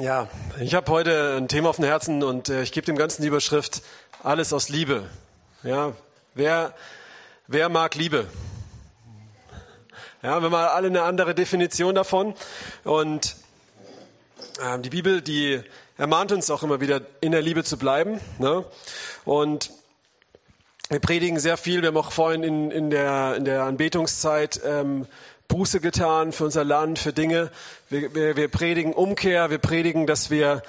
Ja, ich habe heute ein Thema auf dem Herzen und äh, ich gebe dem ganzen die Überschrift Alles aus Liebe. Ja, wer, wer mag Liebe? Ja, wir haben alle eine andere Definition davon und äh, die Bibel, die ermahnt uns auch immer wieder, in der Liebe zu bleiben. Ne? Und wir predigen sehr viel. Wir haben auch vorhin in, in, der, in der Anbetungszeit ähm, Buße getan für unser Land, für Dinge. Wir, wir, wir predigen Umkehr, wir predigen, dass wir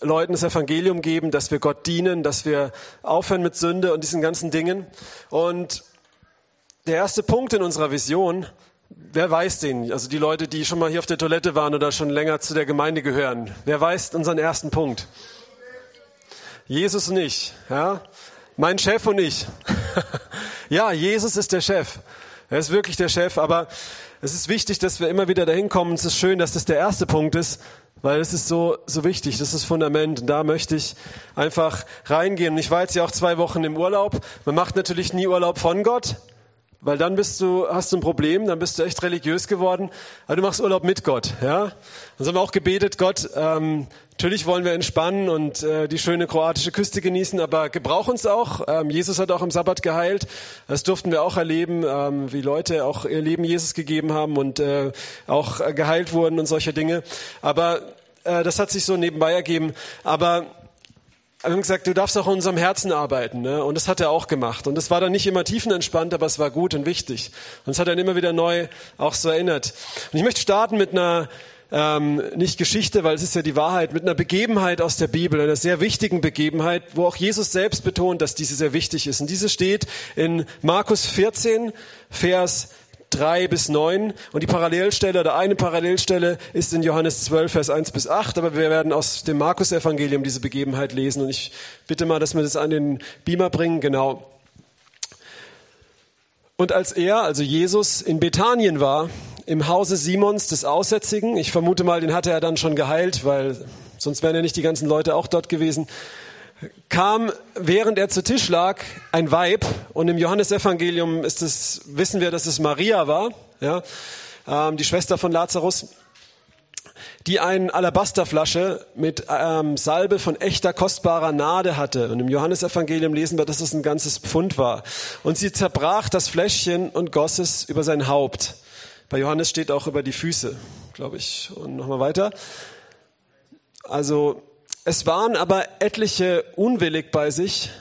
Leuten das Evangelium geben, dass wir Gott dienen, dass wir aufhören mit Sünde und diesen ganzen Dingen. Und der erste Punkt in unserer Vision, wer weiß den? Also die Leute, die schon mal hier auf der Toilette waren oder schon länger zu der Gemeinde gehören. Wer weiß unseren ersten Punkt? Jesus und ich, ja? Mein Chef und ich. ja, Jesus ist der Chef. Er ist wirklich der Chef, aber es ist wichtig, dass wir immer wieder dahin kommen. Es ist schön, dass das der erste Punkt ist, weil es ist so, so wichtig. Das ist das Fundament. Und da möchte ich einfach reingehen. Ich war jetzt ja auch zwei Wochen im Urlaub. Man macht natürlich nie Urlaub von Gott, weil dann bist du, hast du ein Problem, dann bist du echt religiös geworden. Aber du machst Urlaub mit Gott, ja. Dann haben wir auch gebetet, Gott, ähm, Natürlich wollen wir entspannen und äh, die schöne kroatische Küste genießen, aber gebrauch uns auch. Ähm, Jesus hat auch am Sabbat geheilt. Das durften wir auch erleben, ähm, wie Leute auch ihr Leben Jesus gegeben haben und äh, auch geheilt wurden und solche Dinge. Aber äh, das hat sich so nebenbei ergeben. Aber haben gesagt, du darfst auch in unserem Herzen arbeiten. Ne? Und das hat er auch gemacht. Und das war dann nicht immer tiefenentspannt, aber es war gut und wichtig. Und es hat dann immer wieder neu auch so erinnert. Und ich möchte starten mit einer ähm, nicht Geschichte, weil es ist ja die Wahrheit, mit einer Begebenheit aus der Bibel, einer sehr wichtigen Begebenheit, wo auch Jesus selbst betont, dass diese sehr wichtig ist. Und diese steht in Markus 14, Vers 3 bis 9 und die Parallelstelle oder eine Parallelstelle ist in Johannes 12, Vers 1 bis 8, aber wir werden aus dem Markus-Evangelium diese Begebenheit lesen und ich bitte mal, dass wir das an den Beamer bringen, genau. Und als er, also Jesus, in Bethanien war, im Hause Simons des Aussätzigen. Ich vermute mal, den hatte er dann schon geheilt, weil sonst wären ja nicht die ganzen Leute auch dort gewesen. Kam, während er zu Tisch lag, ein Weib. Und im Johannesevangelium ist es, wissen wir, dass es Maria war, ja, ähm, die Schwester von Lazarus, die eine Alabasterflasche mit ähm, Salbe von echter kostbarer Nade hatte. Und im Johannesevangelium lesen wir, dass es ein ganzes Pfund war. Und sie zerbrach das Fläschchen und goss es über sein Haupt. Bei Johannes steht auch über die Füße, glaube ich. Und nochmal weiter. Also es waren aber etliche unwillig bei sich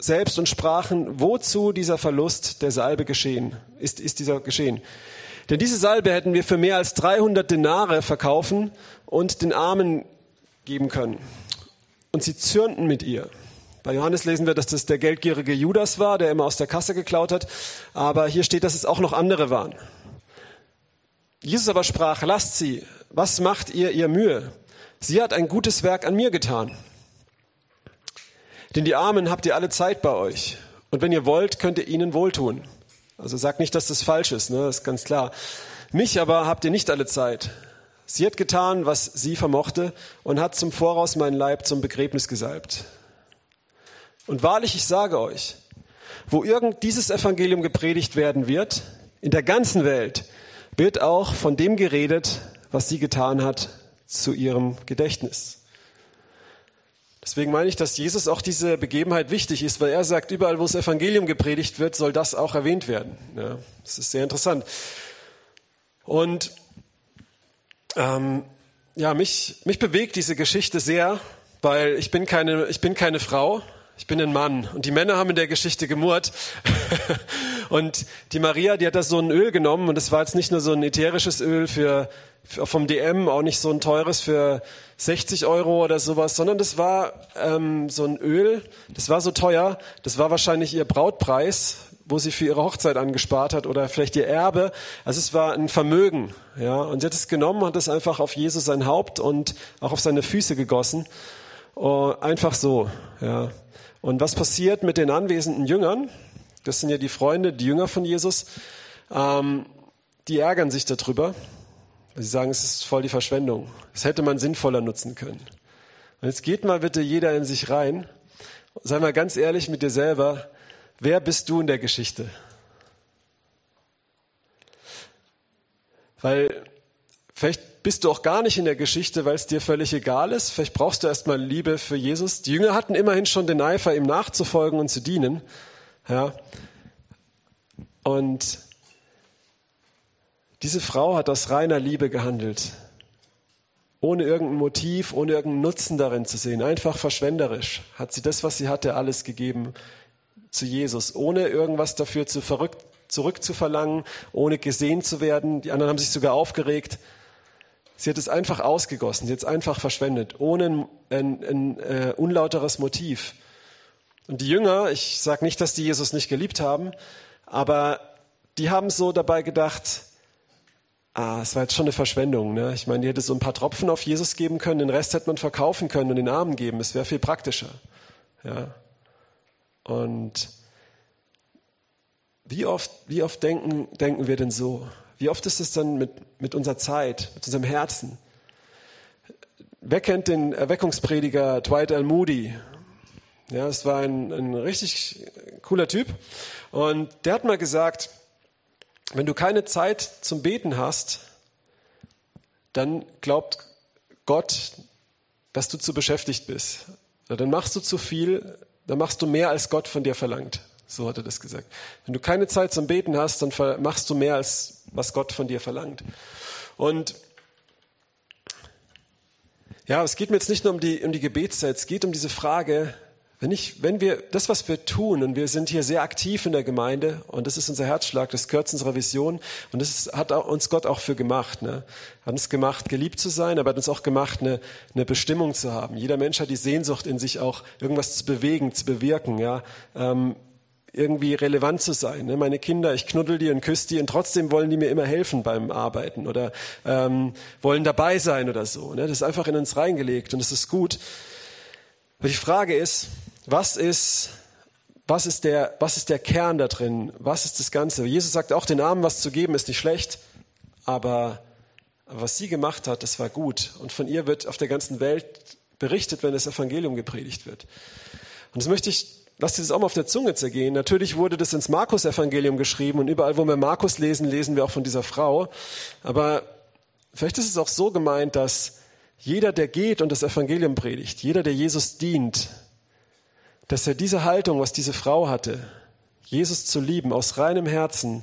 selbst und sprachen, wozu dieser Verlust der Salbe geschehen, ist, ist dieser geschehen. Denn diese Salbe hätten wir für mehr als 300 Denare verkaufen und den Armen geben können. Und sie zürnten mit ihr. Bei Johannes lesen wir, dass das der geldgierige Judas war, der immer aus der Kasse geklaut hat. Aber hier steht, dass es auch noch andere waren. Jesus aber sprach, lasst sie, was macht ihr ihr Mühe? Sie hat ein gutes Werk an mir getan. Denn die Armen habt ihr alle Zeit bei euch. Und wenn ihr wollt, könnt ihr ihnen wohltun. Also sagt nicht, dass das falsch ist, ne? das ist ganz klar. Mich aber habt ihr nicht alle Zeit. Sie hat getan, was sie vermochte und hat zum Voraus meinen Leib zum Begräbnis gesalbt. Und wahrlich, ich sage euch, wo irgend dieses Evangelium gepredigt werden wird, in der ganzen Welt, wird auch von dem geredet, was sie getan hat, zu ihrem Gedächtnis. Deswegen meine ich, dass Jesus auch diese Begebenheit wichtig ist, weil er sagt, überall, wo das Evangelium gepredigt wird, soll das auch erwähnt werden. Ja, das ist sehr interessant. Und ähm, ja, mich, mich bewegt diese Geschichte sehr, weil ich bin keine, ich bin keine Frau, ich bin ein Mann. Und die Männer haben in der Geschichte gemurrt. und die Maria, die hat das so ein Öl genommen und es war jetzt nicht nur so ein ätherisches Öl für, für, vom DM, auch nicht so ein teures für 60 Euro oder sowas, sondern das war ähm, so ein Öl, das war so teuer, das war wahrscheinlich ihr Brautpreis, wo sie für ihre Hochzeit angespart hat oder vielleicht ihr Erbe. Also es war ein Vermögen, ja. Und sie hat es genommen, hat es einfach auf Jesus sein Haupt und auch auf seine Füße gegossen. Oh, einfach so, ja. Und was passiert mit den anwesenden Jüngern? Das sind ja die Freunde, die Jünger von Jesus. Ähm, die ärgern sich darüber. Sie sagen, es ist voll die Verschwendung. Das hätte man sinnvoller nutzen können. Und jetzt geht mal bitte jeder in sich rein. Sei mal ganz ehrlich mit dir selber. Wer bist du in der Geschichte? Weil Vielleicht bist du auch gar nicht in der Geschichte, weil es dir völlig egal ist. Vielleicht brauchst du erstmal Liebe für Jesus. Die Jünger hatten immerhin schon den Eifer, ihm nachzufolgen und zu dienen. Ja. Und diese Frau hat aus reiner Liebe gehandelt. Ohne irgendein Motiv, ohne irgendeinen Nutzen darin zu sehen. Einfach verschwenderisch hat sie das, was sie hatte, alles gegeben zu Jesus. Ohne irgendwas dafür zu verrückt, zurückzuverlangen, ohne gesehen zu werden. Die anderen haben sich sogar aufgeregt. Sie hat es einfach ausgegossen, sie hat es einfach verschwendet, ohne ein, ein, ein äh, unlauteres Motiv. Und die Jünger, ich sage nicht, dass die Jesus nicht geliebt haben, aber die haben so dabei gedacht, ah, es war jetzt schon eine Verschwendung. Ne? Ich meine, die hätte so ein paar Tropfen auf Jesus geben können, den Rest hätte man verkaufen können und den Armen geben. Es wäre viel praktischer. Ja. Und wie oft, wie oft denken, denken wir denn so? Wie oft ist es dann mit, mit unserer Zeit, mit unserem Herzen? Wer kennt den Erweckungsprediger Dwight L. Moody? Ja, es war ein, ein richtig cooler Typ. Und der hat mal gesagt, wenn du keine Zeit zum Beten hast, dann glaubt Gott, dass du zu beschäftigt bist. Dann machst du zu viel, dann machst du mehr, als Gott von dir verlangt. So hat er das gesagt. Wenn du keine Zeit zum Beten hast, dann machst du mehr, als was Gott von dir verlangt. Und ja, es geht mir jetzt nicht nur um die, um die Gebetszeit, es geht um diese Frage, wenn, ich, wenn wir das, was wir tun, und wir sind hier sehr aktiv in der Gemeinde, und das ist unser Herzschlag, das gehört zu unserer Vision, und das ist, hat uns Gott auch für gemacht. Ne? Hat uns gemacht, geliebt zu sein, aber hat uns auch gemacht, eine, eine Bestimmung zu haben. Jeder Mensch hat die Sehnsucht in sich auch, irgendwas zu bewegen, zu bewirken. Ja? Ähm, irgendwie relevant zu sein. Ne? Meine Kinder, ich knuddel die und küsse die und trotzdem wollen die mir immer helfen beim Arbeiten oder ähm, wollen dabei sein oder so. Ne? Das ist einfach in uns reingelegt und das ist gut. Aber die Frage ist, was ist, was ist, der, was ist der Kern da drin? Was ist das Ganze? Jesus sagt auch, den Armen was zu geben ist nicht schlecht, aber was sie gemacht hat, das war gut. Und von ihr wird auf der ganzen Welt berichtet, wenn das Evangelium gepredigt wird. Und das möchte ich Lass dir das auch mal auf der Zunge zergehen. Natürlich wurde das ins Markus-Evangelium geschrieben und überall, wo wir Markus lesen, lesen wir auch von dieser Frau. Aber vielleicht ist es auch so gemeint, dass jeder, der geht und das Evangelium predigt, jeder, der Jesus dient, dass er diese Haltung, was diese Frau hatte, Jesus zu lieben, aus reinem Herzen,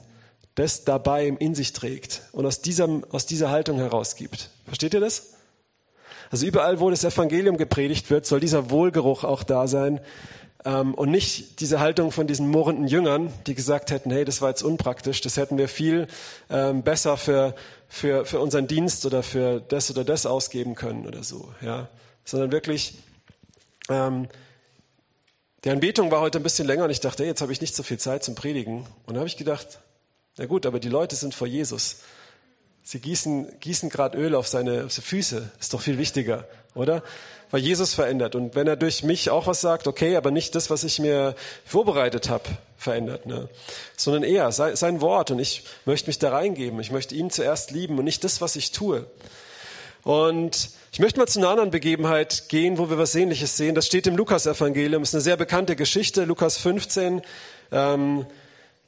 das dabei in sich trägt und aus, diesem, aus dieser Haltung herausgibt. Versteht ihr das? Also überall, wo das Evangelium gepredigt wird, soll dieser Wohlgeruch auch da sein, und nicht diese Haltung von diesen murrenden Jüngern, die gesagt hätten, hey, das war jetzt unpraktisch, das hätten wir viel ähm, besser für, für, für unseren Dienst oder für das oder das ausgeben können oder so. Ja? Sondern wirklich, ähm, die Anbetung war heute ein bisschen länger und ich dachte, hey, jetzt habe ich nicht so viel Zeit zum Predigen. Und dann habe ich gedacht, na gut, aber die Leute sind vor Jesus. Sie gießen, gießen gerade Öl auf seine, auf seine Füße. Ist doch viel wichtiger, oder? Weil Jesus verändert. Und wenn er durch mich auch was sagt, okay, aber nicht das, was ich mir vorbereitet habe, verändert, ne? sondern er, sein, Wort. Und ich möchte mich da reingeben. Ich möchte ihn zuerst lieben und nicht das, was ich tue. Und ich möchte mal zu einer anderen Begebenheit gehen, wo wir was Ähnliches sehen. Das steht im Lukas-Evangelium. Ist eine sehr bekannte Geschichte. Lukas 15. Ähm,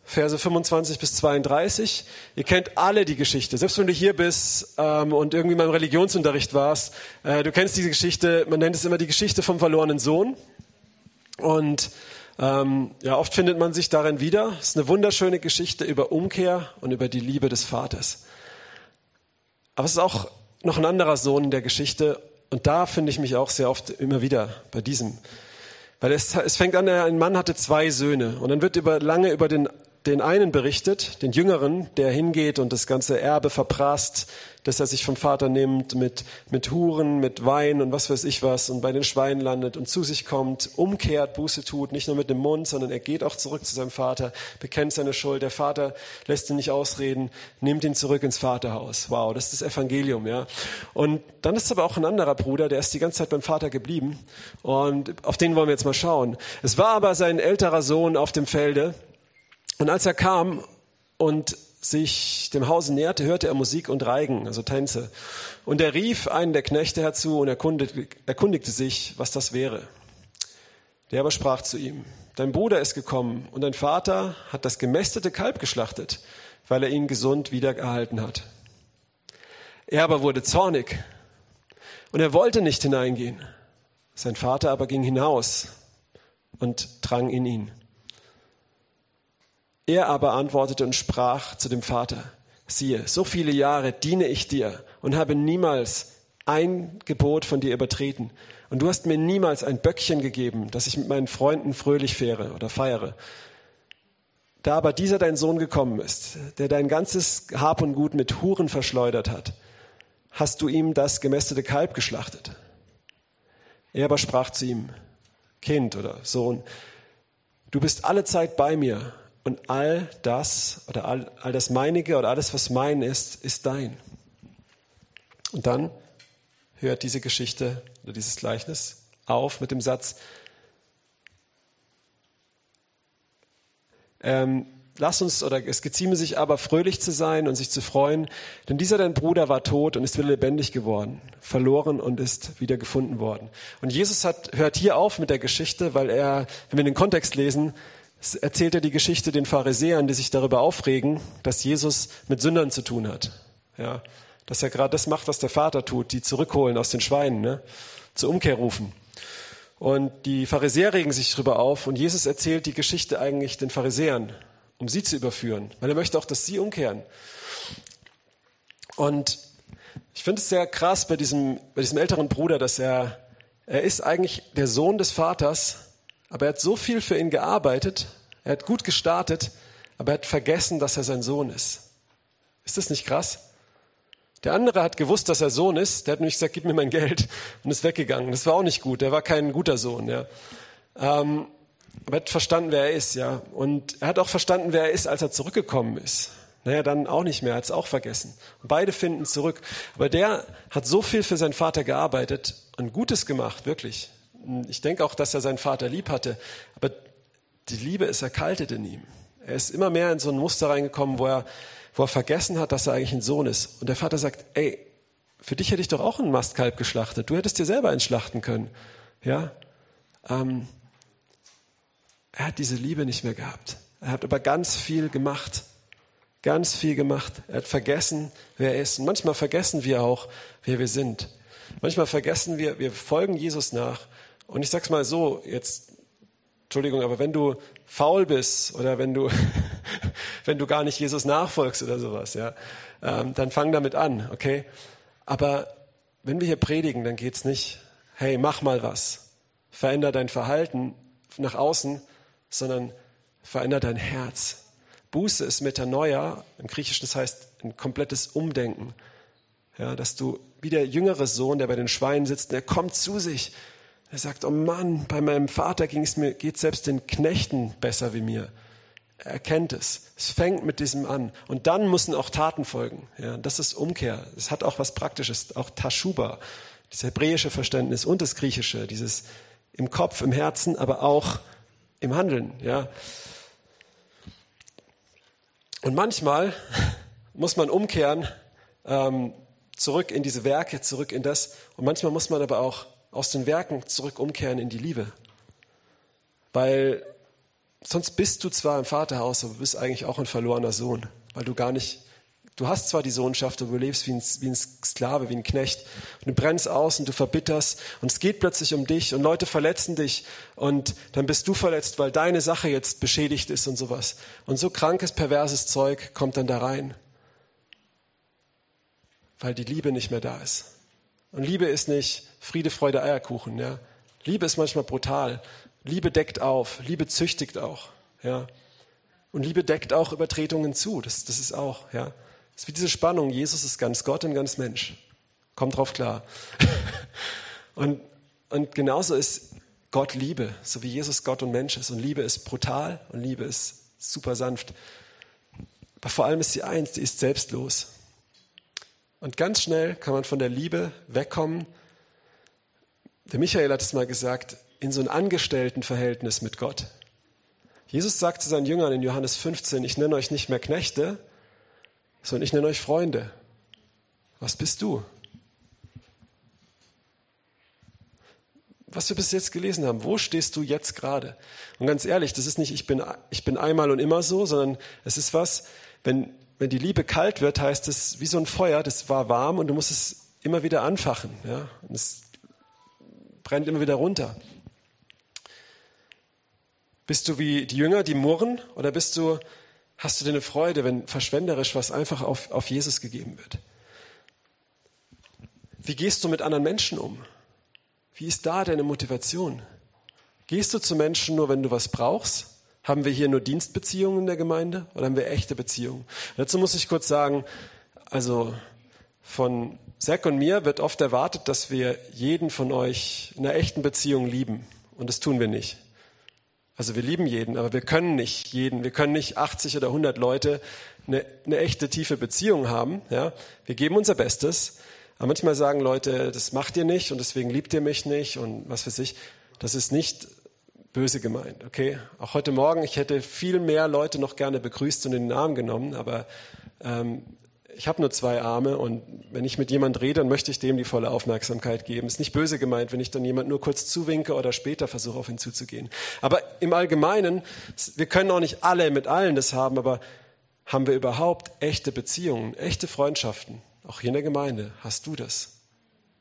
Verse 25 bis 32. Ihr kennt alle die Geschichte. Selbst wenn du hier bist ähm, und irgendwie mal im Religionsunterricht warst, äh, du kennst diese Geschichte, man nennt es immer die Geschichte vom verlorenen Sohn. Und ähm, ja, oft findet man sich darin wieder. Es ist eine wunderschöne Geschichte über Umkehr und über die Liebe des Vaters. Aber es ist auch noch ein anderer Sohn in der Geschichte und da finde ich mich auch sehr oft immer wieder bei diesem. Weil es, es fängt an, ein Mann hatte zwei Söhne und dann wird über, lange über den den einen berichtet, den Jüngeren, der hingeht und das ganze Erbe verprasst, dass er sich vom Vater nimmt mit, mit Huren, mit Wein und was weiß ich was und bei den Schweinen landet und zu sich kommt, umkehrt, Buße tut, nicht nur mit dem Mund, sondern er geht auch zurück zu seinem Vater, bekennt seine Schuld. Der Vater lässt ihn nicht ausreden, nimmt ihn zurück ins Vaterhaus. Wow, das ist das Evangelium, ja. Und dann ist aber auch ein anderer Bruder, der ist die ganze Zeit beim Vater geblieben und auf den wollen wir jetzt mal schauen. Es war aber sein älterer Sohn auf dem Felde, und als er kam und sich dem Hause näherte, hörte er Musik und Reigen, also Tänze. Und er rief einen der Knechte herzu und erkundigte, erkundigte sich, was das wäre. Der aber sprach zu ihm, dein Bruder ist gekommen und dein Vater hat das gemästete Kalb geschlachtet, weil er ihn gesund wiedererhalten hat. Er aber wurde zornig und er wollte nicht hineingehen. Sein Vater aber ging hinaus und drang in ihn. Er aber antwortete und sprach zu dem Vater, siehe, so viele Jahre diene ich dir und habe niemals ein Gebot von dir übertreten. Und du hast mir niemals ein Böckchen gegeben, dass ich mit meinen Freunden fröhlich fähre oder feiere. Da aber dieser dein Sohn gekommen ist, der dein ganzes Hab und Gut mit Huren verschleudert hat, hast du ihm das gemästete Kalb geschlachtet. Er aber sprach zu ihm, Kind oder Sohn, du bist alle Zeit bei mir und all das oder all, all das meinige oder alles, was mein ist, ist dein. Und dann hört diese Geschichte oder dieses Gleichnis auf mit dem Satz, ähm, lass uns oder es gezieme sich aber fröhlich zu sein und sich zu freuen, denn dieser dein Bruder war tot und ist wieder lebendig geworden, verloren und ist wieder gefunden worden. Und Jesus hat, hört hier auf mit der Geschichte, weil er, wenn wir den Kontext lesen, erzählt er die Geschichte den Pharisäern, die sich darüber aufregen, dass Jesus mit Sündern zu tun hat. Ja, dass er gerade das macht, was der Vater tut, die zurückholen aus den Schweinen, ne? zur Umkehr rufen. Und die Pharisäer regen sich darüber auf und Jesus erzählt die Geschichte eigentlich den Pharisäern, um sie zu überführen, weil er möchte auch, dass sie umkehren. Und ich finde es sehr krass bei diesem, bei diesem älteren Bruder, dass er, er ist eigentlich der Sohn des Vaters, aber er hat so viel für ihn gearbeitet, er hat gut gestartet, aber er hat vergessen, dass er sein Sohn ist. Ist das nicht krass? Der andere hat gewusst, dass er Sohn ist. Der hat nämlich gesagt, gib mir mein Geld und ist weggegangen. Das war auch nicht gut. Der war kein guter Sohn. Ja. Ähm, aber er hat verstanden, wer er ist. Ja. Und er hat auch verstanden, wer er ist, als er zurückgekommen ist. Naja, dann auch nicht mehr, hat es auch vergessen. Beide finden zurück. Aber der hat so viel für seinen Vater gearbeitet und Gutes gemacht, wirklich. Ich denke auch, dass er seinen Vater lieb hatte. Aber die Liebe ist erkaltet in ihm. Er ist immer mehr in so ein Muster reingekommen, wo er, wo er vergessen hat, dass er eigentlich ein Sohn ist. Und der Vater sagt, ey, für dich hätte ich doch auch ein Mastkalb geschlachtet. Du hättest dir selber entschlachten können. Ja? Ähm, er hat diese Liebe nicht mehr gehabt. Er hat aber ganz viel gemacht. Ganz viel gemacht. Er hat vergessen, wer er ist. Und manchmal vergessen wir auch, wer wir sind. Manchmal vergessen wir, wir folgen Jesus nach. Und ich sag's mal so, jetzt Entschuldigung, aber wenn du faul bist oder wenn du, wenn du gar nicht Jesus nachfolgst oder sowas, ja, ähm, dann fang damit an, okay? Aber wenn wir hier predigen, dann geht's nicht, hey, mach mal was, veränder dein Verhalten nach außen, sondern veränder dein Herz. Buße ist Metanoia, im Griechischen das heißt ein komplettes Umdenken. Ja, dass du wie der jüngere Sohn, der bei den Schweinen sitzt, der kommt zu sich, er sagt, oh Mann, bei meinem Vater ging es mir, geht selbst den Knechten besser wie mir. Er kennt es. Es fängt mit diesem an. Und dann müssen auch Taten folgen. Ja, das ist Umkehr. Es hat auch was Praktisches, auch Tashuba, das hebräische Verständnis und das griechische, dieses im Kopf, im Herzen, aber auch im Handeln. Ja. Und manchmal muss man umkehren, ähm, zurück in diese Werke, zurück in das. Und manchmal muss man aber auch aus den Werken zurück umkehren in die Liebe. Weil sonst bist du zwar im Vaterhaus, aber bist eigentlich auch ein verlorener Sohn, weil du gar nicht, du hast zwar die Sohnschaft, aber du lebst wie ein, wie ein Sklave, wie ein Knecht. Und du brennst aus und du verbitterst und es geht plötzlich um dich und Leute verletzen dich und dann bist du verletzt, weil deine Sache jetzt beschädigt ist und sowas. Und so krankes, perverses Zeug kommt dann da rein, weil die Liebe nicht mehr da ist. Und Liebe ist nicht Friede, Freude, Eierkuchen. Ja? Liebe ist manchmal brutal. Liebe deckt auf. Liebe züchtigt auch. Ja? Und Liebe deckt auch Übertretungen zu. Das, das ist auch. Ja? Das ist wie diese Spannung. Jesus ist ganz Gott und ganz Mensch. Kommt drauf klar. und, und genauso ist Gott Liebe, so wie Jesus Gott und Mensch ist. Und Liebe ist brutal und Liebe ist super sanft. Aber vor allem ist sie eins, die ist selbstlos. Und ganz schnell kann man von der Liebe wegkommen. Der Michael hat es mal gesagt, in so ein Angestelltenverhältnis mit Gott. Jesus sagt zu seinen Jüngern in Johannes 15, ich nenne euch nicht mehr Knechte, sondern ich nenne euch Freunde. Was bist du? Was wir bis jetzt gelesen haben, wo stehst du jetzt gerade? Und ganz ehrlich, das ist nicht, ich bin, ich bin einmal und immer so, sondern es ist was, wenn wenn die Liebe kalt wird, heißt es wie so ein Feuer, das war warm und du musst es immer wieder anfachen. Ja? Und es brennt immer wieder runter. Bist du wie die Jünger, die murren, oder bist du, hast du dir eine Freude, wenn verschwenderisch was einfach auf, auf Jesus gegeben wird? Wie gehst du mit anderen Menschen um? Wie ist da deine Motivation? Gehst du zu Menschen nur, wenn du was brauchst? Haben wir hier nur Dienstbeziehungen in der Gemeinde oder haben wir echte Beziehungen? Dazu muss ich kurz sagen, also von Zack und mir wird oft erwartet, dass wir jeden von euch in einer echten Beziehung lieben. Und das tun wir nicht. Also wir lieben jeden, aber wir können nicht jeden, wir können nicht 80 oder 100 Leute eine, eine echte tiefe Beziehung haben. Ja? Wir geben unser Bestes, aber manchmal sagen Leute, das macht ihr nicht und deswegen liebt ihr mich nicht und was weiß ich. Das ist nicht böse gemeint, okay? Auch heute Morgen, ich hätte viel mehr Leute noch gerne begrüßt und in den Arm genommen, aber ähm, ich habe nur zwei Arme und wenn ich mit jemand rede, dann möchte ich dem die volle Aufmerksamkeit geben. Ist nicht böse gemeint, wenn ich dann jemand nur kurz zuwinke oder später versuche, auf ihn zuzugehen. Aber im Allgemeinen, wir können auch nicht alle mit allen das haben, aber haben wir überhaupt echte Beziehungen, echte Freundschaften? Auch hier in der Gemeinde hast du das.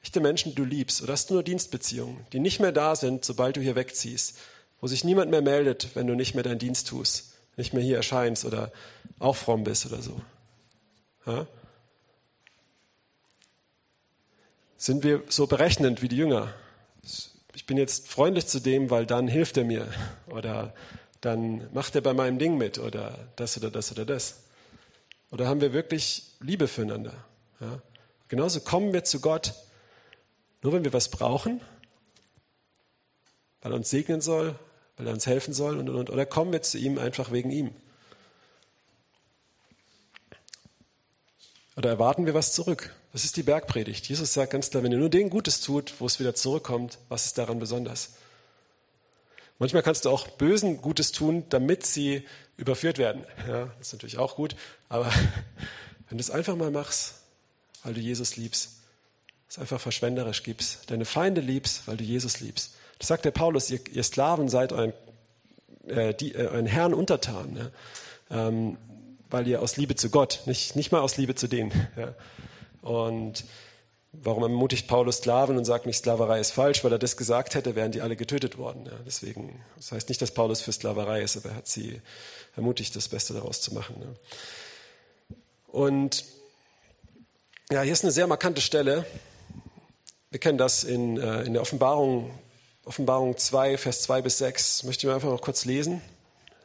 Echte Menschen, die du liebst, oder hast du nur Dienstbeziehungen, die nicht mehr da sind, sobald du hier wegziehst? Wo sich niemand mehr meldet, wenn du nicht mehr deinen Dienst tust, nicht mehr hier erscheinst oder auch fromm bist oder so. Ja? Sind wir so berechnend wie die Jünger? Ich bin jetzt freundlich zu dem, weil dann hilft er mir oder dann macht er bei meinem Ding mit oder das oder das oder das. Oder haben wir wirklich Liebe füreinander? Ja? Genauso kommen wir zu Gott, nur wenn wir was brauchen, weil er uns segnen soll weil er uns helfen soll und, und, und. Oder kommen wir zu ihm einfach wegen ihm? Oder erwarten wir was zurück? Das ist die Bergpredigt. Jesus sagt ganz klar, wenn ihr nur denen Gutes tut, wo es wieder zurückkommt, was ist daran besonders? Manchmal kannst du auch Bösen Gutes tun, damit sie überführt werden. Ja, das ist natürlich auch gut. Aber wenn du es einfach mal machst, weil du Jesus liebst, es einfach verschwenderisch gibst, deine Feinde liebst, weil du Jesus liebst, das sagt der Paulus, ihr, ihr Sklaven seid euren, äh, die, äh, euren Herrn untertan, ne? ähm, weil ihr aus Liebe zu Gott, nicht, nicht mal aus Liebe zu denen. Ja? Und warum ermutigt Paulus Sklaven und sagt nicht, Sklaverei ist falsch? Weil er das gesagt hätte, wären die alle getötet worden. Ja? Deswegen, das heißt nicht, dass Paulus für Sklaverei ist, aber er hat sie ermutigt, das Beste daraus zu machen. Ne? Und ja, hier ist eine sehr markante Stelle. Wir kennen das in, äh, in der Offenbarung Offenbarung 2, Vers 2 bis 6. Möchte ich mir einfach noch kurz lesen.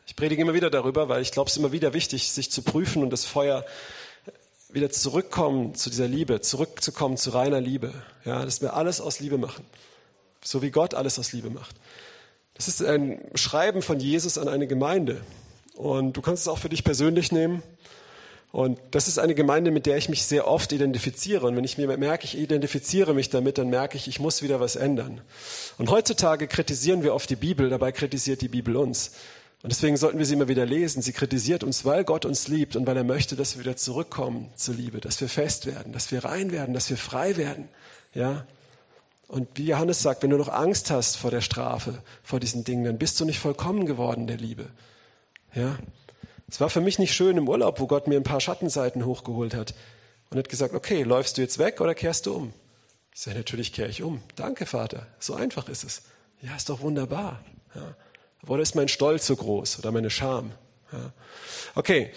Ich predige immer wieder darüber, weil ich glaube, es ist immer wieder wichtig, sich zu prüfen und das Feuer wieder zurückkommen zu dieser Liebe, zurückzukommen zu reiner Liebe. Ja, dass wir alles aus Liebe machen. So wie Gott alles aus Liebe macht. Das ist ein Schreiben von Jesus an eine Gemeinde. Und du kannst es auch für dich persönlich nehmen. Und das ist eine Gemeinde, mit der ich mich sehr oft identifiziere. Und wenn ich mir merke, ich identifiziere mich damit, dann merke ich, ich muss wieder was ändern. Und heutzutage kritisieren wir oft die Bibel, dabei kritisiert die Bibel uns. Und deswegen sollten wir sie immer wieder lesen. Sie kritisiert uns, weil Gott uns liebt und weil er möchte, dass wir wieder zurückkommen zur Liebe, dass wir fest werden, dass wir rein werden, dass wir frei werden. Ja? Und wie Johannes sagt, wenn du noch Angst hast vor der Strafe, vor diesen Dingen, dann bist du nicht vollkommen geworden der Liebe. Ja? Es war für mich nicht schön im Urlaub, wo Gott mir ein paar Schattenseiten hochgeholt hat und hat gesagt, okay, läufst du jetzt weg oder kehrst du um? Ich sage, natürlich kehre ich um. Danke, Vater. So einfach ist es. Ja, ist doch wunderbar. Ja. Oder ist mein Stolz so groß oder meine Scham? Ja. Okay,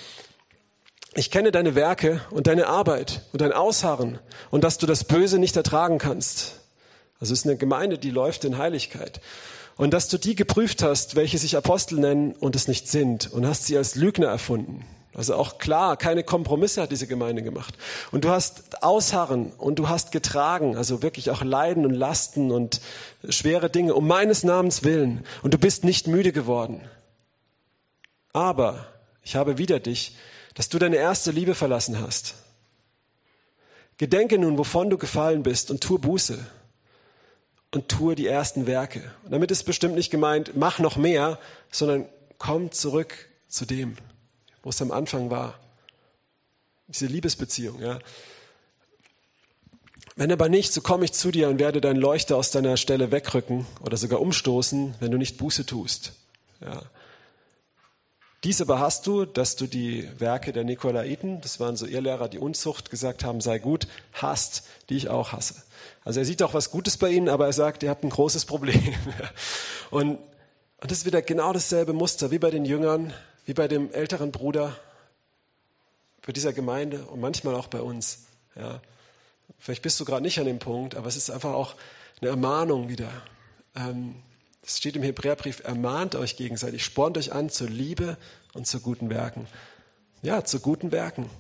ich kenne deine Werke und deine Arbeit und dein Ausharren und dass du das Böse nicht ertragen kannst. Also es ist eine Gemeinde, die läuft in Heiligkeit. Und dass du die geprüft hast, welche sich Apostel nennen und es nicht sind und hast sie als Lügner erfunden. Also auch klar, keine Kompromisse hat diese Gemeinde gemacht. Und du hast Ausharren und du hast getragen, also wirklich auch Leiden und Lasten und schwere Dinge um meines Namens willen. Und du bist nicht müde geworden. Aber ich habe wieder dich, dass du deine erste Liebe verlassen hast. Gedenke nun, wovon du gefallen bist und tue Buße und tue die ersten Werke. Und damit ist bestimmt nicht gemeint, mach noch mehr, sondern komm zurück zu dem, wo es am Anfang war. Diese Liebesbeziehung, ja. Wenn aber nicht, so komme ich zu dir und werde deinen Leuchter aus deiner Stelle wegrücken oder sogar umstoßen, wenn du nicht Buße tust. Ja. Dies aber hast du, dass du die Werke der Nikolaiten, das waren so Irrlehrer, die Unzucht gesagt haben, sei gut, hast, die ich auch hasse. Also er sieht auch was Gutes bei ihnen, aber er sagt, ihr habt ein großes Problem. Und, und das ist wieder genau dasselbe Muster wie bei den Jüngern, wie bei dem älteren Bruder, bei dieser Gemeinde und manchmal auch bei uns. Ja. Vielleicht bist du gerade nicht an dem Punkt, aber es ist einfach auch eine Ermahnung wieder. Ähm, es steht im Hebräerbrief, ermahnt euch gegenseitig, spornt euch an zur Liebe und zu guten Werken. Ja, zu guten Werken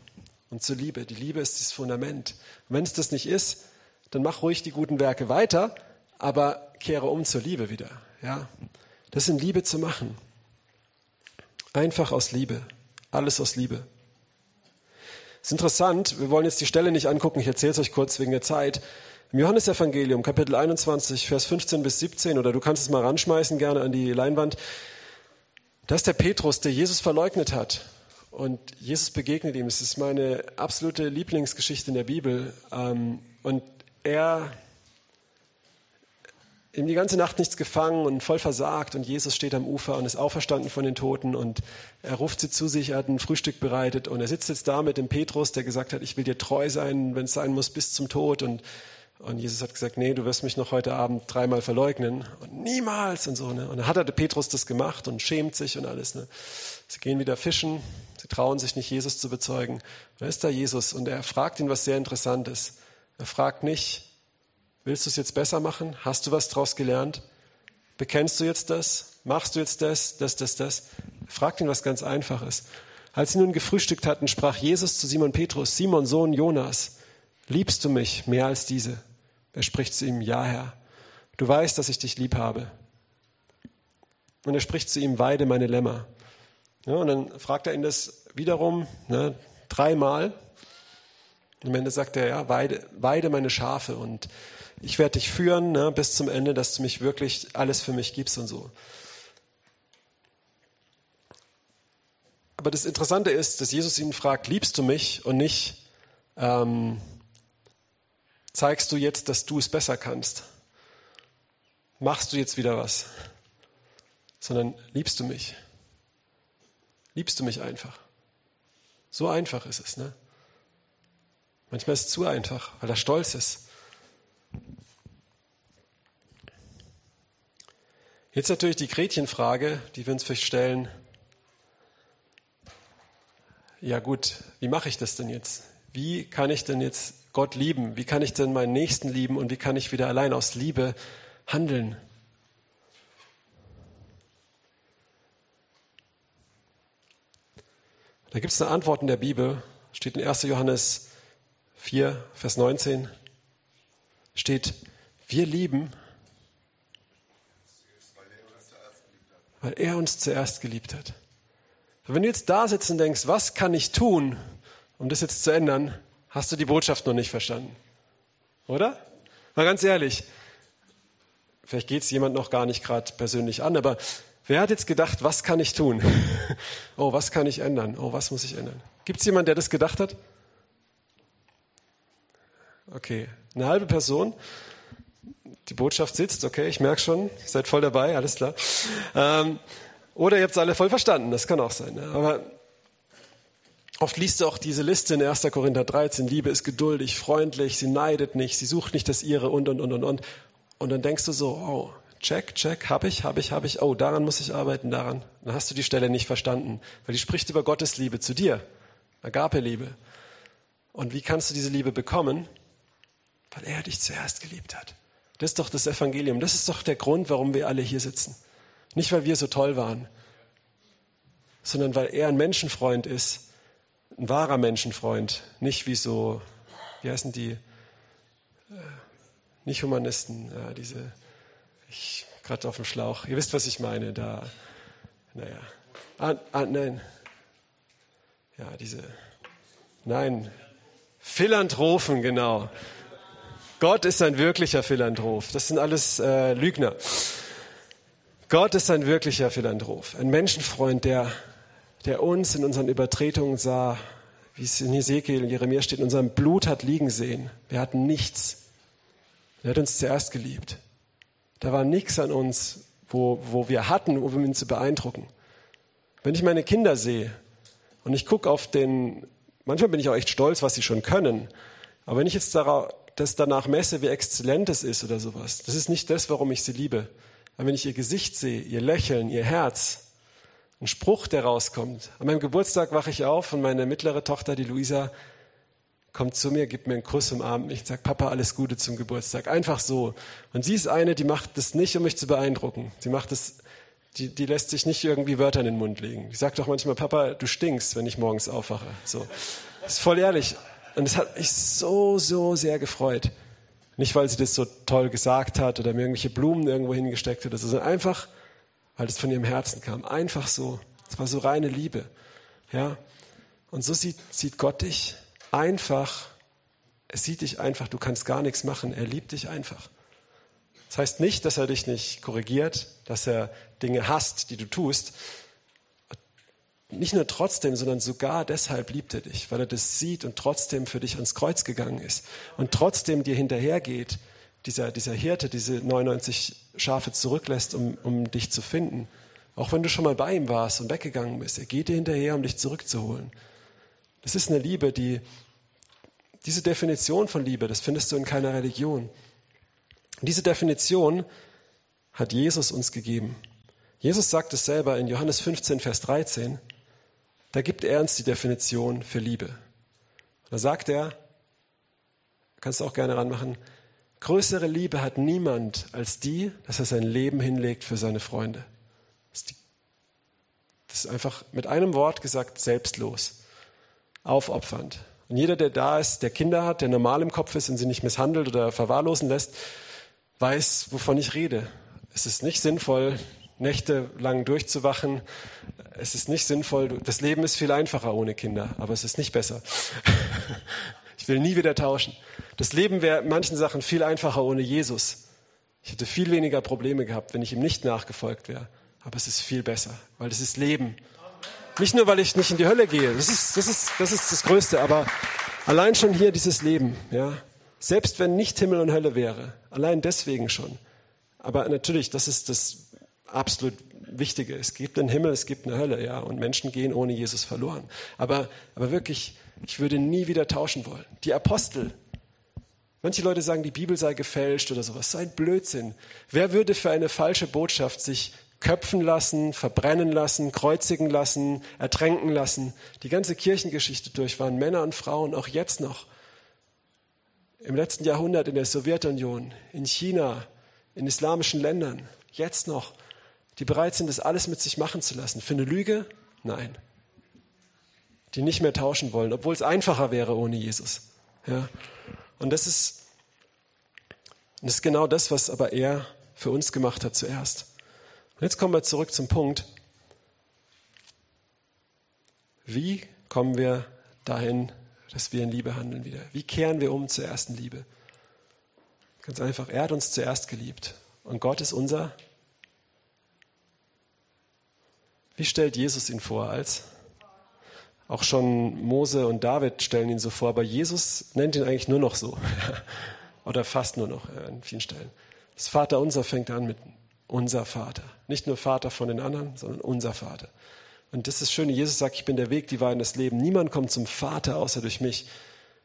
und zur Liebe. Die Liebe ist das Fundament. Und wenn es das nicht ist, dann mach ruhig die guten Werke weiter, aber kehre um zur Liebe wieder. Ja, das in Liebe zu machen. Einfach aus Liebe. Alles aus Liebe. Es ist interessant, wir wollen jetzt die Stelle nicht angucken, ich erzähle es euch kurz wegen der Zeit. Im Johannesevangelium, Kapitel 21, Vers 15 bis 17, oder du kannst es mal ranschmeißen gerne an die Leinwand, da ist der Petrus, der Jesus verleugnet hat. Und Jesus begegnet ihm. Es ist meine absolute Lieblingsgeschichte in der Bibel. Ähm, und er, ihm die ganze Nacht nichts gefangen und voll versagt. Und Jesus steht am Ufer und ist auferstanden von den Toten. Und er ruft sie zu sich, er hat ein Frühstück bereitet. Und er sitzt jetzt da mit dem Petrus, der gesagt hat, ich will dir treu sein, wenn es sein muss, bis zum Tod. Und und Jesus hat gesagt, nee, du wirst mich noch heute Abend dreimal verleugnen. Und niemals und so. Ne? Und dann hat er Petrus das gemacht und schämt sich und alles. Ne? Sie gehen wieder fischen, sie trauen sich nicht, Jesus zu bezeugen. Da ist da Jesus und er fragt ihn was sehr Interessantes. Er fragt nicht, willst du es jetzt besser machen? Hast du was draus gelernt? Bekennst du jetzt das? Machst du jetzt das, das, das, das? Er fragt ihn was ganz Einfaches. Als sie nun gefrühstückt hatten, sprach Jesus zu Simon Petrus, Simon Sohn Jonas, liebst du mich mehr als diese? Er spricht zu ihm, ja Herr, du weißt, dass ich dich lieb habe. Und er spricht zu ihm, weide meine Lämmer. Ja, und dann fragt er ihn das wiederum ne, dreimal. Am Ende sagt er, ja, weide, weide meine Schafe und ich werde dich führen ne, bis zum Ende, dass du mich wirklich alles für mich gibst und so. Aber das Interessante ist, dass Jesus ihn fragt, liebst du mich und nicht, ähm, zeigst du jetzt, dass du es besser kannst? Machst du jetzt wieder was? Sondern liebst du mich? Liebst du mich einfach? So einfach ist es, ne? Manchmal ist es zu einfach, weil er stolz ist. Jetzt natürlich die Gretchenfrage, die wir uns vielleicht stellen. Ja gut, wie mache ich das denn jetzt? Wie kann ich denn jetzt Gott lieben? Wie kann ich denn meinen Nächsten lieben und wie kann ich wieder allein aus Liebe handeln? Da gibt es eine Antwort in der Bibel, steht in 1. Johannes 4, Vers 19, steht, wir lieben, weil er uns zuerst geliebt hat. Wenn du jetzt da sitzt und denkst, was kann ich tun, um das jetzt zu ändern, hast du die Botschaft noch nicht verstanden. Oder? Mal ganz ehrlich, vielleicht geht es jemand noch gar nicht gerade persönlich an, aber wer hat jetzt gedacht, was kann ich tun? oh, was kann ich ändern? Oh, was muss ich ändern? Gibt es jemanden, der das gedacht hat? Okay, eine halbe Person. Die Botschaft sitzt, okay, ich merke schon, ihr seid voll dabei, alles klar. Ähm, oder ihr habt es alle voll verstanden, das kann auch sein. Ne? Aber Oft liest du auch diese Liste in 1. Korinther 13. Liebe ist geduldig, freundlich, sie neidet nicht, sie sucht nicht das ihre und, und, und, und, und. Und dann denkst du so, oh, check, check, hab ich, hab ich, hab ich, oh, daran muss ich arbeiten, daran. Dann hast du die Stelle nicht verstanden, weil die spricht über Gottes Liebe zu dir. Agape-Liebe. Und wie kannst du diese Liebe bekommen? Weil er dich zuerst geliebt hat. Das ist doch das Evangelium. Das ist doch der Grund, warum wir alle hier sitzen. Nicht, weil wir so toll waren, sondern weil er ein Menschenfreund ist ein wahrer Menschenfreund, nicht wie so, wie heißen die, äh, nicht Humanisten, diese, ich gerade auf dem Schlauch, ihr wisst, was ich meine, da, naja, ah, ah, nein, ja, diese, nein, Philanthropen, genau. Gott ist ein wirklicher Philanthrop. Das sind alles äh, Lügner. Gott ist ein wirklicher Philanthrop, ein Menschenfreund, der der uns in unseren Übertretungen sah, wie es in Hesekiel und Jeremia steht, in unserem Blut hat liegen sehen. Wir hatten nichts. Er hat uns zuerst geliebt. Da war nichts an uns, wo, wo wir hatten, um ihn zu beeindrucken. Wenn ich meine Kinder sehe und ich gucke auf den, manchmal bin ich auch echt stolz, was sie schon können, aber wenn ich jetzt das danach messe, wie exzellent es ist oder sowas, das ist nicht das, warum ich sie liebe. Aber wenn ich ihr Gesicht sehe, ihr Lächeln, ihr Herz, ein Spruch, der rauskommt. An meinem Geburtstag wache ich auf und meine mittlere Tochter, die Luisa, kommt zu mir, gibt mir einen Kuss umarmt mich und sagt, Papa, alles Gute zum Geburtstag. Einfach so. Und sie ist eine, die macht das nicht, um mich zu beeindrucken. Sie macht das, die, die lässt sich nicht irgendwie Wörter in den Mund legen. Die sagt doch manchmal, Papa, du stinkst, wenn ich morgens aufwache. So. Das ist voll ehrlich. Und es hat mich so, so sehr gefreut. Nicht, weil sie das so toll gesagt hat oder mir irgendwelche Blumen irgendwo hingesteckt hat, sondern einfach, weil es von ihrem Herzen kam. Einfach so. Es war so reine Liebe. Ja. Und so sieht, sieht Gott dich einfach, er sieht dich einfach, du kannst gar nichts machen, er liebt dich einfach. Das heißt nicht, dass er dich nicht korrigiert, dass er Dinge hasst, die du tust. Nicht nur trotzdem, sondern sogar deshalb liebt er dich, weil er das sieht und trotzdem für dich ans Kreuz gegangen ist und trotzdem dir hinterhergeht, dieser, dieser Hirte, diese 99 Schafe zurücklässt, um, um dich zu finden. Auch wenn du schon mal bei ihm warst und weggegangen bist, er geht dir hinterher, um dich zurückzuholen. Das ist eine Liebe, die, diese Definition von Liebe, das findest du in keiner Religion. Diese Definition hat Jesus uns gegeben. Jesus sagt es selber in Johannes 15, Vers 13. Da gibt er uns die Definition für Liebe. Da sagt er, kannst du auch gerne ranmachen, größere Liebe hat niemand als die, dass er sein Leben hinlegt für seine Freunde. Das ist, die, das ist einfach mit einem Wort gesagt selbstlos aufopfernd. Und jeder, der da ist, der Kinder hat, der normal im Kopf ist und sie nicht misshandelt oder verwahrlosen lässt, weiß, wovon ich rede. Es ist nicht sinnvoll, nächtelang durchzuwachen. Es ist nicht sinnvoll. Das Leben ist viel einfacher ohne Kinder, aber es ist nicht besser. Ich will nie wieder tauschen. Das Leben wäre in manchen Sachen viel einfacher ohne Jesus. Ich hätte viel weniger Probleme gehabt, wenn ich ihm nicht nachgefolgt wäre. Aber es ist viel besser, weil es ist Leben. Nicht nur, weil ich nicht in die Hölle gehe, das ist das, ist, das, ist das Größte, aber allein schon hier dieses Leben, ja. Selbst wenn nicht Himmel und Hölle wäre, allein deswegen schon. Aber natürlich, das ist das absolut Wichtige. Es gibt einen Himmel, es gibt eine Hölle, ja, und Menschen gehen ohne Jesus verloren. Aber, aber wirklich, ich würde nie wieder tauschen wollen. Die Apostel, Manche Leute sagen, die Bibel sei gefälscht oder sowas. So ein Blödsinn. Wer würde für eine falsche Botschaft sich köpfen lassen, verbrennen lassen, kreuzigen lassen, ertränken lassen. Die ganze Kirchengeschichte durch waren Männer und Frauen, auch jetzt noch. Im letzten Jahrhundert in der Sowjetunion, in China, in islamischen Ländern, jetzt noch, die bereit sind, das alles mit sich machen zu lassen. Für eine Lüge? Nein. Die nicht mehr tauschen wollen, obwohl es einfacher wäre ohne Jesus. Ja. Und das ist, das ist genau das, was aber er für uns gemacht hat zuerst. Und jetzt kommen wir zurück zum Punkt. Wie kommen wir dahin, dass wir in Liebe handeln wieder? Wie kehren wir um zur ersten Liebe? Ganz einfach, er hat uns zuerst geliebt. Und Gott ist unser. Wie stellt Jesus ihn vor als? Auch schon Mose und David stellen ihn so vor, aber Jesus nennt ihn eigentlich nur noch so. Oder fast nur noch an vielen Stellen. Das Vater unser fängt an mit unser Vater. Nicht nur Vater von den anderen, sondern unser Vater. Und das ist schön. Jesus sagt, ich bin der Weg, die Wahrheit und das Leben. Niemand kommt zum Vater außer durch mich.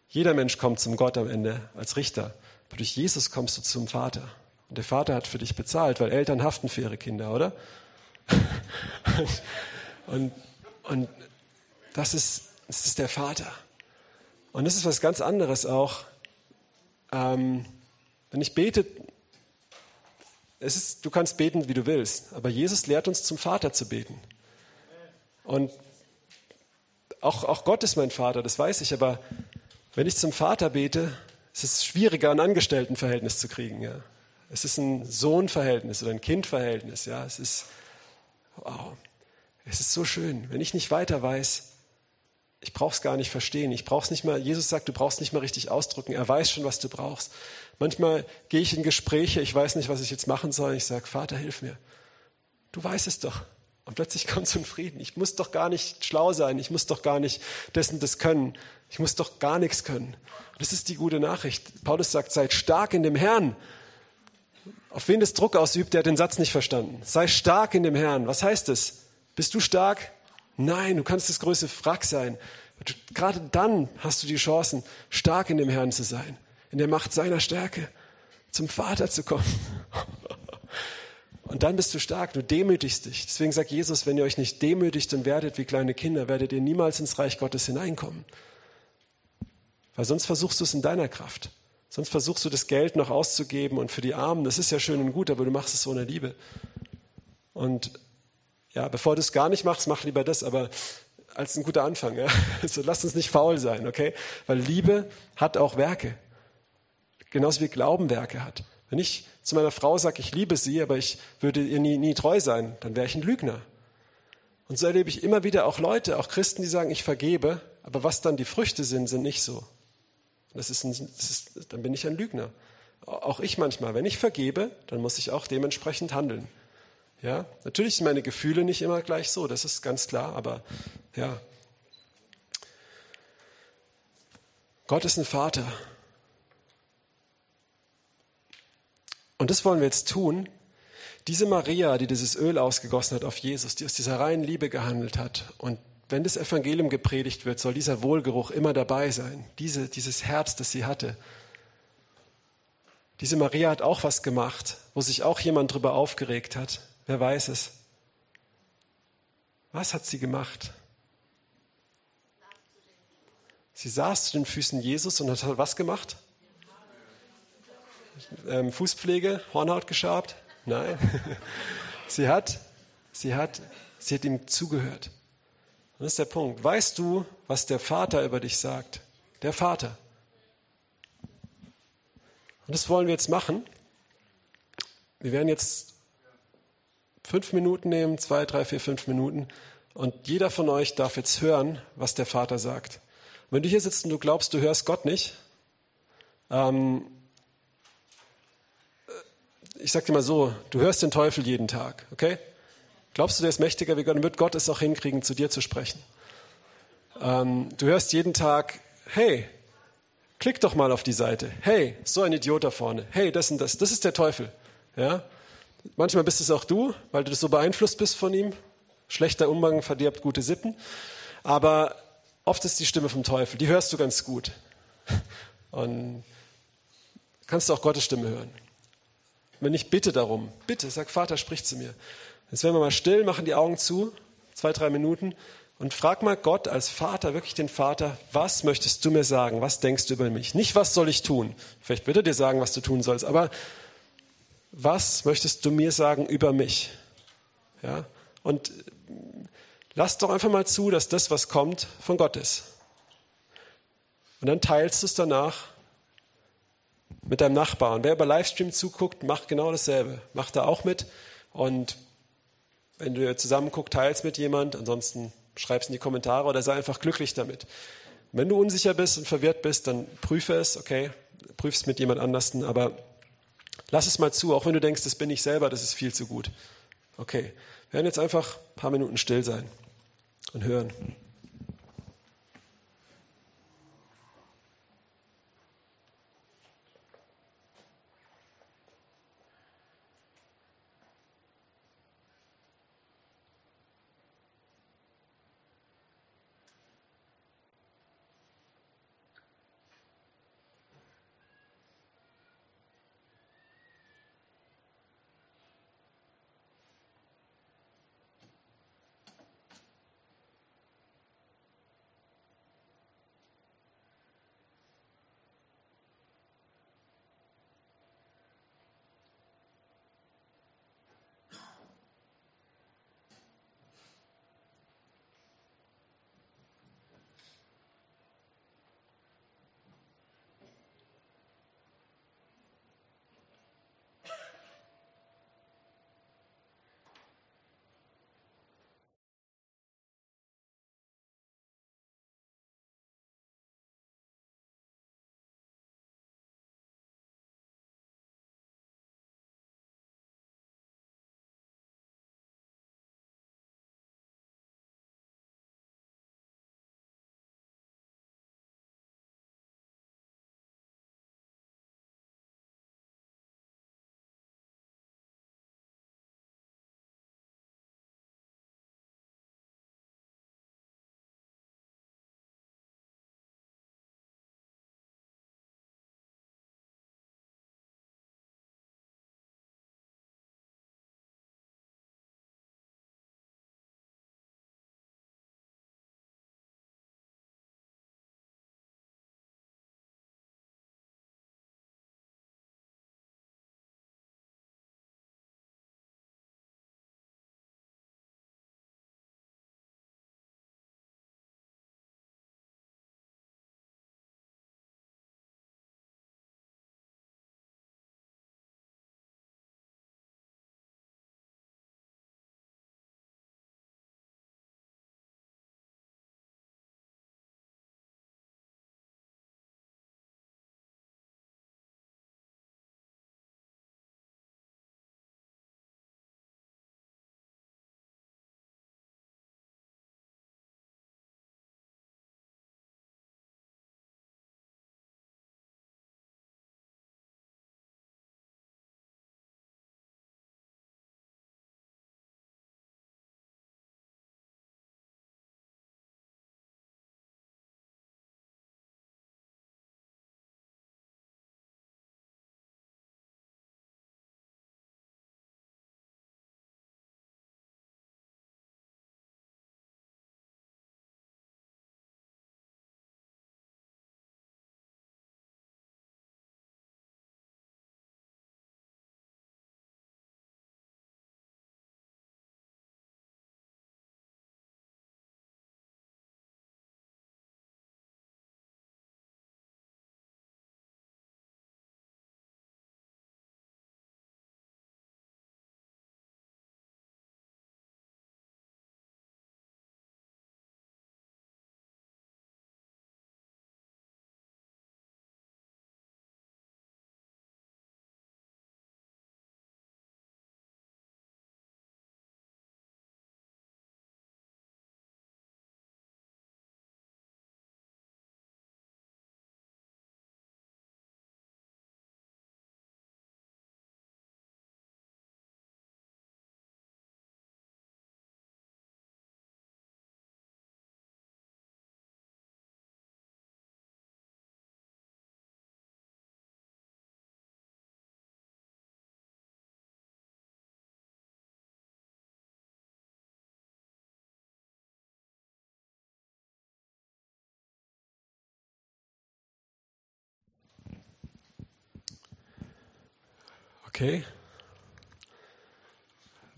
Jeder Mensch kommt zum Gott am Ende als Richter. Aber durch Jesus kommst du zum Vater. Und der Vater hat für dich bezahlt, weil Eltern haften für ihre Kinder, oder? und, und das, ist, das ist der Vater. Und das ist was ganz anderes auch. Ähm, wenn ich bete, es ist, du kannst beten, wie du willst, aber Jesus lehrt uns zum Vater zu beten. Und auch, auch Gott ist mein Vater, das weiß ich, aber wenn ich zum Vater bete, ist es schwieriger, ein Angestelltenverhältnis zu kriegen. Ja. Es ist ein Sohnverhältnis oder ein Kindverhältnis. Ja. Es ist, wow, es ist so schön. Wenn ich nicht weiter weiß, ich brauche es gar nicht verstehen. Ich brauche es nicht mal. Jesus sagt, du brauchst nicht mal richtig ausdrücken. Er weiß schon, was du brauchst. Manchmal gehe ich in Gespräche, ich weiß nicht, was ich jetzt machen soll. Ich sage, Vater, hilf mir. Du weißt es doch. Und plötzlich kommt so ein Frieden. Ich muss doch gar nicht schlau sein. Ich muss doch gar nicht dessen das können. Ich muss doch gar nichts können. Das ist die gute Nachricht. Paulus sagt, seid stark in dem Herrn. Auf wen das Druck ausübt, der hat den Satz nicht verstanden. Sei stark in dem Herrn. Was heißt es? Bist du stark? Nein, du kannst das größte Wrack sein. Gerade dann hast du die Chancen, stark in dem Herrn zu sein, in der Macht seiner Stärke, zum Vater zu kommen. Und dann bist du stark, du demütigst dich. Deswegen sagt Jesus, wenn ihr euch nicht demütigt und werdet wie kleine Kinder, werdet ihr niemals ins Reich Gottes hineinkommen. Weil sonst versuchst du es in deiner Kraft. Sonst versuchst du das Geld noch auszugeben und für die Armen, das ist ja schön und gut, aber du machst es ohne Liebe. Und ja, bevor du es gar nicht machst, mach lieber das, aber als ein guter Anfang. Ja? Also lass uns nicht faul sein, okay? Weil Liebe hat auch Werke. Genauso wie Glauben Werke hat. Wenn ich zu meiner Frau sage, ich liebe sie, aber ich würde ihr nie, nie treu sein, dann wäre ich ein Lügner. Und so erlebe ich immer wieder auch Leute, auch Christen, die sagen, ich vergebe, aber was dann die Früchte sind, sind nicht so. Das ist, ein, das ist dann bin ich ein Lügner. Auch ich manchmal. Wenn ich vergebe, dann muss ich auch dementsprechend handeln. Ja, natürlich sind meine Gefühle nicht immer gleich so, das ist ganz klar, aber ja. Gott ist ein Vater. Und das wollen wir jetzt tun. Diese Maria, die dieses Öl ausgegossen hat auf Jesus, die aus dieser reinen Liebe gehandelt hat und wenn das Evangelium gepredigt wird, soll dieser Wohlgeruch immer dabei sein. Diese, dieses Herz, das sie hatte. Diese Maria hat auch was gemacht, wo sich auch jemand drüber aufgeregt hat. Wer weiß es? Was hat sie gemacht? Sie saß zu den Füßen Jesus und hat was gemacht? Ähm, Fußpflege, Hornhaut geschabt? Nein. sie hat, sie hat, sie hat ihm zugehört. Das ist der Punkt. Weißt du, was der Vater über dich sagt? Der Vater. Und das wollen wir jetzt machen. Wir werden jetzt fünf Minuten nehmen, zwei, drei, vier, fünf Minuten. Und jeder von euch darf jetzt hören, was der Vater sagt. Wenn du hier sitzt und du glaubst, du hörst Gott nicht, ähm, ich sag dir mal so, du hörst den Teufel jeden Tag, okay? Glaubst du, der ist mächtiger wie Gott? Dann wird Gott es auch hinkriegen, zu dir zu sprechen. Ähm, du hörst jeden Tag, hey, klick doch mal auf die Seite. Hey, so ein Idiot da vorne. Hey, das und das. Das ist der Teufel. Ja? Manchmal bist es auch du, weil du so beeinflusst bist von ihm. Schlechter Umgang verdirbt gute Sitten. Aber oft ist die Stimme vom Teufel. Die hörst du ganz gut. Und kannst du auch Gottes Stimme hören. Wenn ich bitte darum, bitte, sag Vater, sprich zu mir. Jetzt werden wir mal still, machen die Augen zu, zwei, drei Minuten und frag mal Gott als Vater, wirklich den Vater, was möchtest du mir sagen? Was denkst du über mich? Nicht, was soll ich tun? Vielleicht wird er dir sagen, was du tun sollst, aber was möchtest du mir sagen über mich? Ja? Und lass doch einfach mal zu, dass das, was kommt, von Gott ist. Und dann teilst du es danach mit deinem Nachbarn. Wer über Livestream zuguckt, macht genau dasselbe. Macht da auch mit. Und wenn du zusammen guckst, teilst mit jemand, ansonsten schreib es in die Kommentare oder sei einfach glücklich damit. Wenn du unsicher bist und verwirrt bist, dann prüfe es, okay, prüf es mit jemand anderem, aber lass es mal zu, auch wenn du denkst, das bin ich selber, das ist viel zu gut. Okay, wir werden jetzt einfach ein paar Minuten still sein und hören. Okay.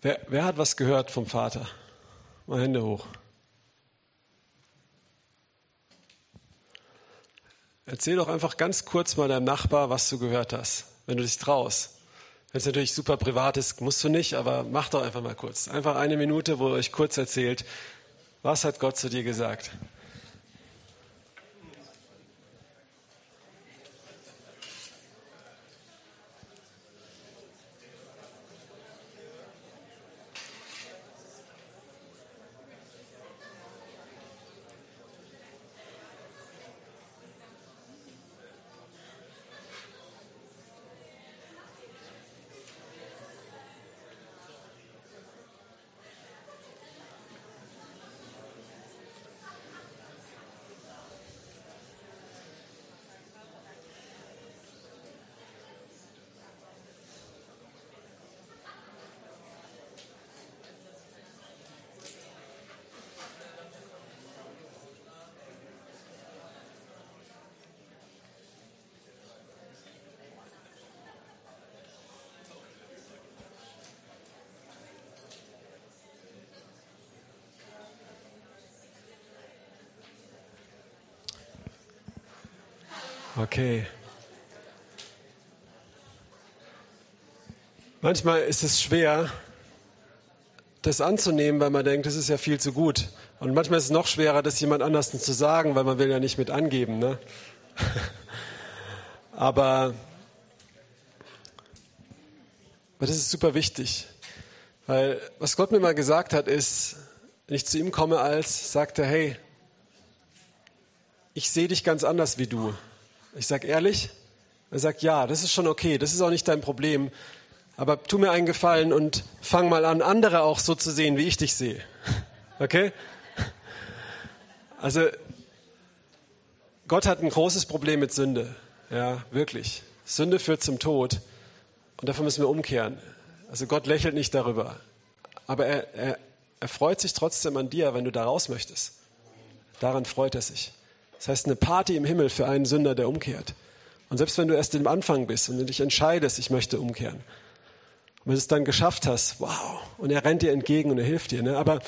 Wer, wer hat was gehört vom Vater? Mal Hände hoch. Erzähl doch einfach ganz kurz mal deinem Nachbar, was du gehört hast, wenn du dich traust. Wenn es natürlich super privat ist, musst du nicht, aber mach doch einfach mal kurz. Einfach eine Minute, wo ihr euch kurz erzählt, was hat Gott zu dir gesagt? Okay. Manchmal ist es schwer, das anzunehmen, weil man denkt, das ist ja viel zu gut. Und manchmal ist es noch schwerer, das jemand anders zu sagen, weil man will ja nicht mit angeben. Ne? aber, aber das ist super wichtig. Weil was Gott mir mal gesagt hat, ist, wenn ich zu ihm komme als, sagt er, hey, ich sehe dich ganz anders wie du. Ich sage ehrlich, er sagt, ja, das ist schon okay, das ist auch nicht dein Problem. Aber tu mir einen Gefallen und fang mal an, andere auch so zu sehen, wie ich dich sehe. Okay? Also, Gott hat ein großes Problem mit Sünde. Ja, wirklich. Sünde führt zum Tod. Und davon müssen wir umkehren. Also Gott lächelt nicht darüber. Aber er, er, er freut sich trotzdem an dir, wenn du da raus möchtest. Daran freut er sich. Das heißt, eine Party im Himmel für einen Sünder, der umkehrt. Und selbst wenn du erst im Anfang bist und du dich entscheidest, ich möchte umkehren, und wenn du es dann geschafft hast, wow, und er rennt dir entgegen und er hilft dir. Ne? Aber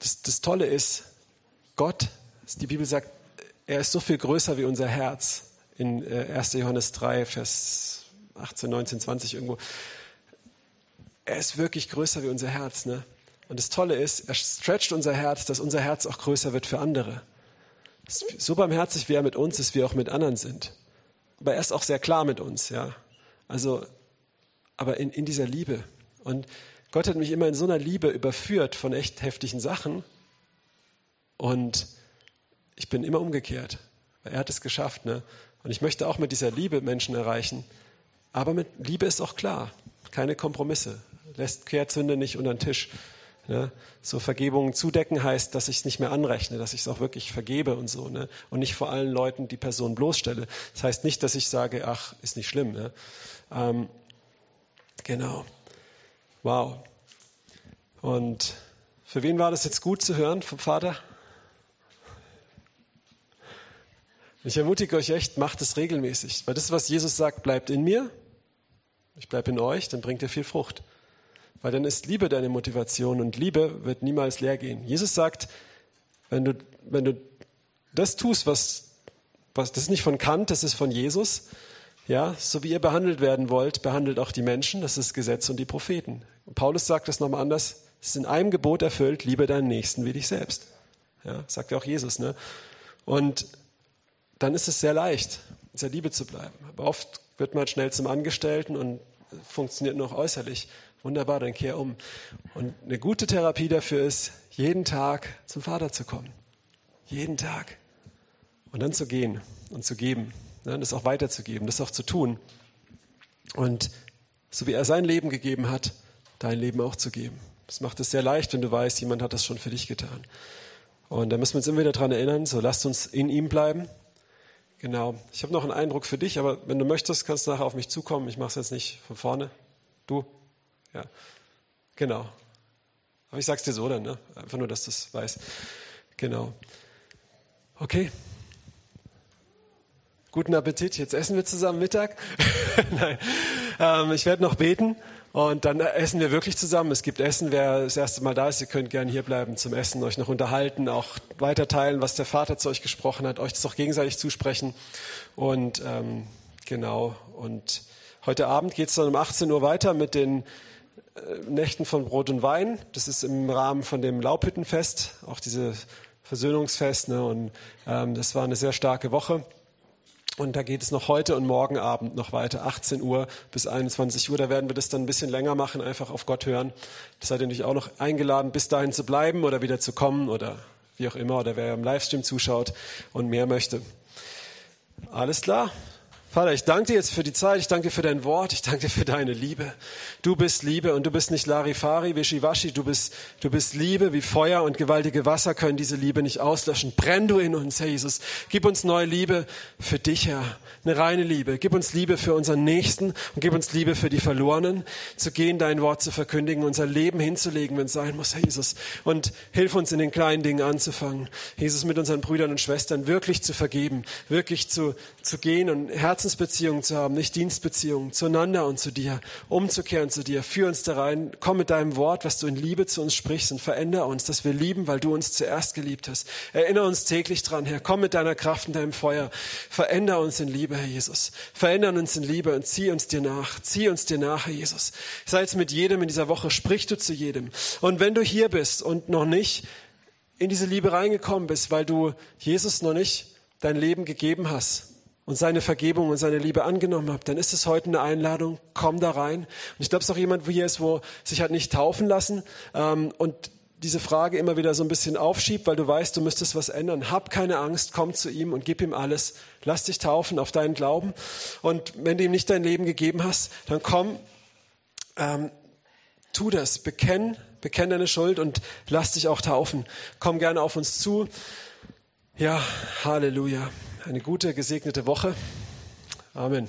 das, das Tolle ist, Gott, die Bibel sagt, er ist so viel größer wie unser Herz. In 1. Äh, Johannes 3, Vers 18, 19, 20 irgendwo. Er ist wirklich größer wie unser Herz. Ne? Und das Tolle ist, er stretcht unser Herz, dass unser Herz auch größer wird für andere. So barmherzig wie er mit uns ist, wie er auch mit anderen sind. Aber er ist auch sehr klar mit uns, ja. Also, aber in, in dieser Liebe. Und Gott hat mich immer in so einer Liebe überführt von echt heftigen Sachen. Und ich bin immer umgekehrt. Er hat es geschafft, ne? Und ich möchte auch mit dieser Liebe Menschen erreichen. Aber mit Liebe ist auch klar. Keine Kompromisse. Lässt Kehrzünde nicht unter den Tisch. Ne? So Vergebung zudecken heißt, dass ich es nicht mehr anrechne, dass ich es auch wirklich vergebe und so. Ne? Und nicht vor allen Leuten die Person bloßstelle. Das heißt nicht, dass ich sage, ach, ist nicht schlimm. Ne? Ähm, genau. Wow. Und für wen war das jetzt gut zu hören vom Vater? Ich ermutige euch echt, macht es regelmäßig. Weil das, was Jesus sagt, bleibt in mir. Ich bleibe in euch, dann bringt ihr viel Frucht. Weil dann ist Liebe deine Motivation und Liebe wird niemals leer gehen. Jesus sagt, wenn du, wenn du das tust, was, was, das ist nicht von Kant, das ist von Jesus, ja, so wie ihr behandelt werden wollt, behandelt auch die Menschen, das ist Gesetz und die Propheten. Und Paulus sagt das nochmal anders, es ist in einem Gebot erfüllt, liebe deinen Nächsten wie dich selbst. Ja, sagt ja auch Jesus, ne? Und dann ist es sehr leicht, der Liebe zu bleiben. Aber oft wird man schnell zum Angestellten und funktioniert nur noch äußerlich. Wunderbar, dann kehr um. Und eine gute Therapie dafür ist, jeden Tag zum Vater zu kommen. Jeden Tag. Und dann zu gehen und zu geben. Ne, das auch weiterzugeben, das auch zu tun. Und so wie er sein Leben gegeben hat, dein Leben auch zu geben. Das macht es sehr leicht, wenn du weißt, jemand hat das schon für dich getan. Und da müssen wir uns immer wieder daran erinnern, so lasst uns in ihm bleiben. Genau. Ich habe noch einen Eindruck für dich, aber wenn du möchtest, kannst du nachher auf mich zukommen. Ich mache es jetzt nicht von vorne. Du? Ja, genau. Aber ich sag's dir so dann, ne? Einfach nur, dass du es weißt. Genau. Okay. Guten Appetit. Jetzt essen wir zusammen Mittag. Nein, ähm, ich werde noch beten und dann essen wir wirklich zusammen. Es gibt Essen. Wer das erste Mal da ist, ihr könnt gerne hier bleiben zum Essen, euch noch unterhalten, auch weiter teilen, was der Vater zu euch gesprochen hat, euch das auch gegenseitig zusprechen. Und ähm, genau. Und heute Abend geht es dann um 18 Uhr weiter mit den Nächten von Brot und Wein. Das ist im Rahmen von dem Laubhüttenfest, auch diese Versöhnungsfest. Ne? Und ähm, das war eine sehr starke Woche. Und da geht es noch heute und morgen Abend noch weiter, 18 Uhr bis 21 Uhr. Da werden wir das dann ein bisschen länger machen, einfach auf Gott hören. Das seid ihr natürlich auch noch eingeladen, bis dahin zu bleiben oder wieder zu kommen oder wie auch immer, oder wer im Livestream zuschaut und mehr möchte. Alles klar. Vater, ich danke dir jetzt für die Zeit, ich danke dir für dein Wort, ich danke dir für deine Liebe. Du bist Liebe und du bist nicht Larifari, Wischiwaschi, du bist, du bist Liebe wie Feuer und gewaltige Wasser können diese Liebe nicht auslöschen. Brenn du in uns, Herr Jesus. Gib uns neue Liebe für dich, Herr. Eine reine Liebe. Gib uns Liebe für unseren Nächsten und gib uns Liebe für die Verlorenen, zu gehen, dein Wort zu verkündigen, unser Leben hinzulegen, wenn es sein muss, Herr Jesus. Und hilf uns in den kleinen Dingen anzufangen. Jesus, mit unseren Brüdern und Schwestern wirklich zu vergeben, wirklich zu, zu gehen und Herzen Herzensbeziehungen zu haben, nicht Dienstbeziehungen zueinander und zu dir, umzukehren zu dir. Führ uns da rein. Komm mit deinem Wort, was du in Liebe zu uns sprichst und veränder uns, dass wir lieben, weil du uns zuerst geliebt hast. Erinnere uns täglich dran, Herr. Komm mit deiner Kraft und deinem Feuer. Veränder uns in Liebe, Herr Jesus. Veränder uns in Liebe und zieh uns dir nach. Zieh uns dir nach, Herr Jesus. Sei jetzt mit jedem in dieser Woche. Sprich du zu jedem. Und wenn du hier bist und noch nicht in diese Liebe reingekommen bist, weil du Jesus noch nicht dein Leben gegeben hast, und seine Vergebung und seine Liebe angenommen habt, dann ist es heute eine Einladung, komm da rein. Und ich glaube, es ist auch jemand, wo hier ist, wo sich hat nicht taufen lassen ähm, und diese Frage immer wieder so ein bisschen aufschiebt, weil du weißt, du müsstest was ändern. Hab keine Angst, komm zu ihm und gib ihm alles. Lass dich taufen auf deinen Glauben. Und wenn du ihm nicht dein Leben gegeben hast, dann komm, ähm, tu das, bekenn, bekenn deine Schuld und lass dich auch taufen. Komm gerne auf uns zu. Ja, Halleluja eine gute, gesegnete Woche. Amen.